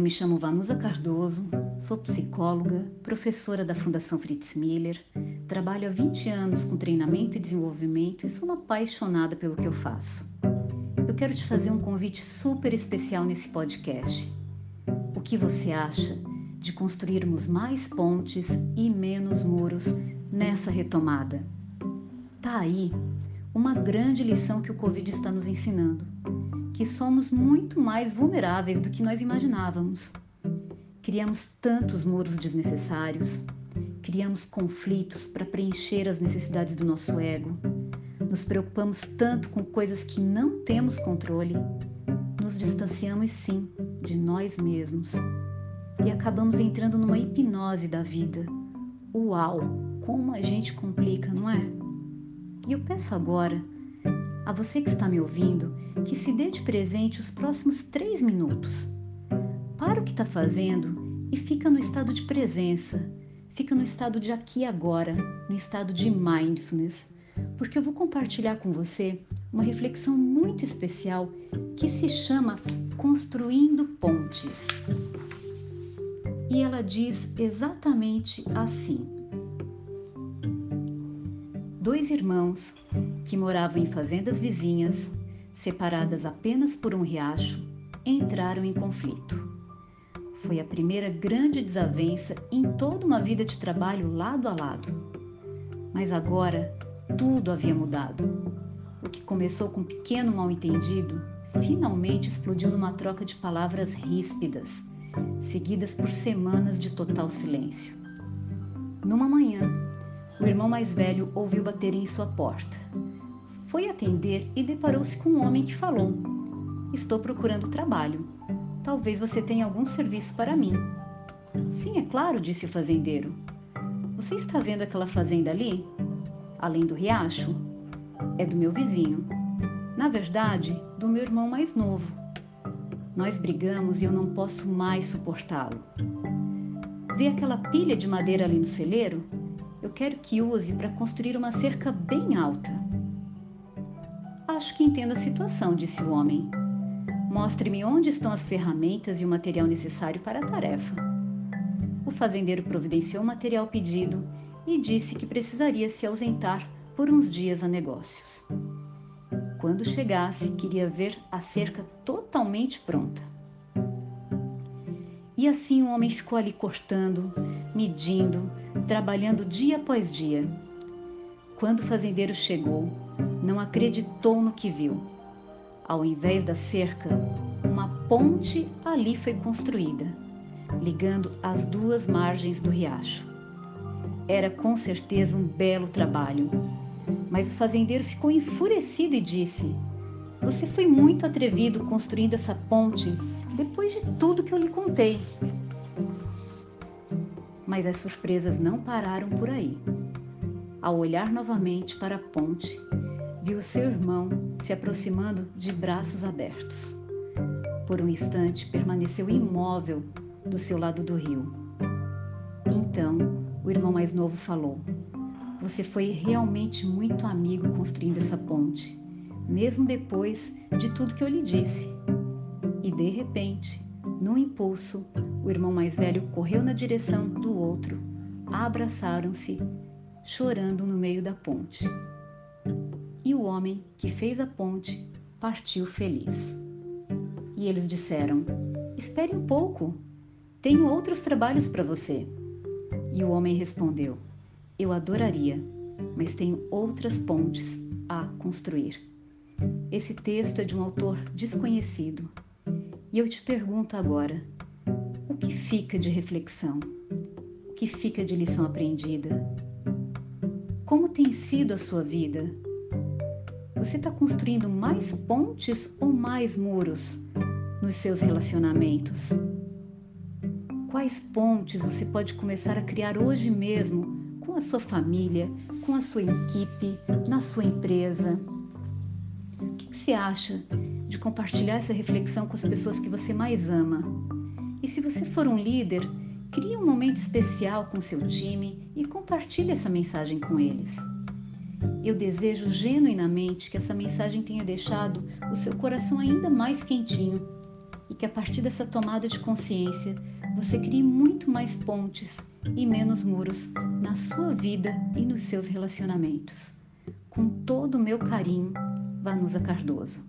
me chamo Vanusa Cardoso, sou psicóloga, professora da Fundação Fritz Miller, trabalho há 20 anos com treinamento e desenvolvimento e sou uma apaixonada pelo que eu faço. Eu quero te fazer um convite super especial nesse podcast. O que você acha de construirmos mais pontes e menos muros nessa retomada? Tá aí uma grande lição que o Covid está nos ensinando que somos muito mais vulneráveis do que nós imaginávamos. Criamos tantos muros desnecessários, criamos conflitos para preencher as necessidades do nosso ego, nos preocupamos tanto com coisas que não temos controle, nos distanciamos sim de nós mesmos e acabamos entrando numa hipnose da vida. Uau, como a gente complica, não é? E eu peço agora a você que está me ouvindo que se dê de presente os próximos três minutos. Para o que está fazendo e fica no estado de presença, fica no estado de aqui e agora, no estado de mindfulness, porque eu vou compartilhar com você uma reflexão muito especial que se chama Construindo Pontes. E ela diz exatamente assim: Dois irmãos que moravam em fazendas vizinhas, separadas apenas por um riacho, entraram em conflito. Foi a primeira grande desavença em toda uma vida de trabalho lado a lado. Mas agora tudo havia mudado. O que começou com um pequeno mal-entendido finalmente explodiu numa troca de palavras ríspidas, seguidas por semanas de total silêncio. Numa manhã, o irmão mais velho ouviu bater em sua porta. Foi atender e deparou-se com um homem que falou: Estou procurando trabalho. Talvez você tenha algum serviço para mim. Sim, é claro, disse o fazendeiro. Você está vendo aquela fazenda ali? Além do riacho? É do meu vizinho. Na verdade, do meu irmão mais novo. Nós brigamos e eu não posso mais suportá-lo. Vê aquela pilha de madeira ali no celeiro? Eu quero que use para construir uma cerca bem alta. Acho que entendo a situação, disse o homem. Mostre-me onde estão as ferramentas e o material necessário para a tarefa. O fazendeiro providenciou o material pedido e disse que precisaria se ausentar por uns dias a negócios. Quando chegasse, queria ver a cerca totalmente pronta. E assim o homem ficou ali cortando, medindo, trabalhando dia após dia. Quando o fazendeiro chegou, não acreditou no que viu. Ao invés da cerca, uma ponte ali foi construída, ligando as duas margens do riacho. Era com certeza um belo trabalho, mas o fazendeiro ficou enfurecido e disse: Você foi muito atrevido construindo essa ponte depois de tudo que eu lhe contei. Mas as surpresas não pararam por aí. Ao olhar novamente para a ponte, viu seu irmão se aproximando de braços abertos. Por um instante, permaneceu imóvel do seu lado do rio. Então, o irmão mais novo falou: Você foi realmente muito amigo construindo essa ponte, mesmo depois de tudo que eu lhe disse. E de repente, num impulso, o irmão mais velho correu na direção do outro, abraçaram-se, chorando no meio da ponte. E o homem que fez a ponte partiu feliz. E eles disseram: Espere um pouco, tenho outros trabalhos para você. E o homem respondeu: Eu adoraria, mas tenho outras pontes a construir. Esse texto é de um autor desconhecido e eu te pergunto agora: o que fica de reflexão? O que fica de lição aprendida? Como tem sido a sua vida? Você está construindo mais pontes ou mais muros nos seus relacionamentos? Quais pontes você pode começar a criar hoje mesmo com a sua família, com a sua equipe, na sua empresa? O que, que você acha de compartilhar essa reflexão com as pessoas que você mais ama. E se você for um líder, crie um momento especial com seu time e compartilhe essa mensagem com eles. Eu desejo genuinamente que essa mensagem tenha deixado o seu coração ainda mais quentinho e que a partir dessa tomada de consciência você crie muito mais pontes e menos muros na sua vida e nos seus relacionamentos. Com todo o meu carinho, Vanusa Cardoso.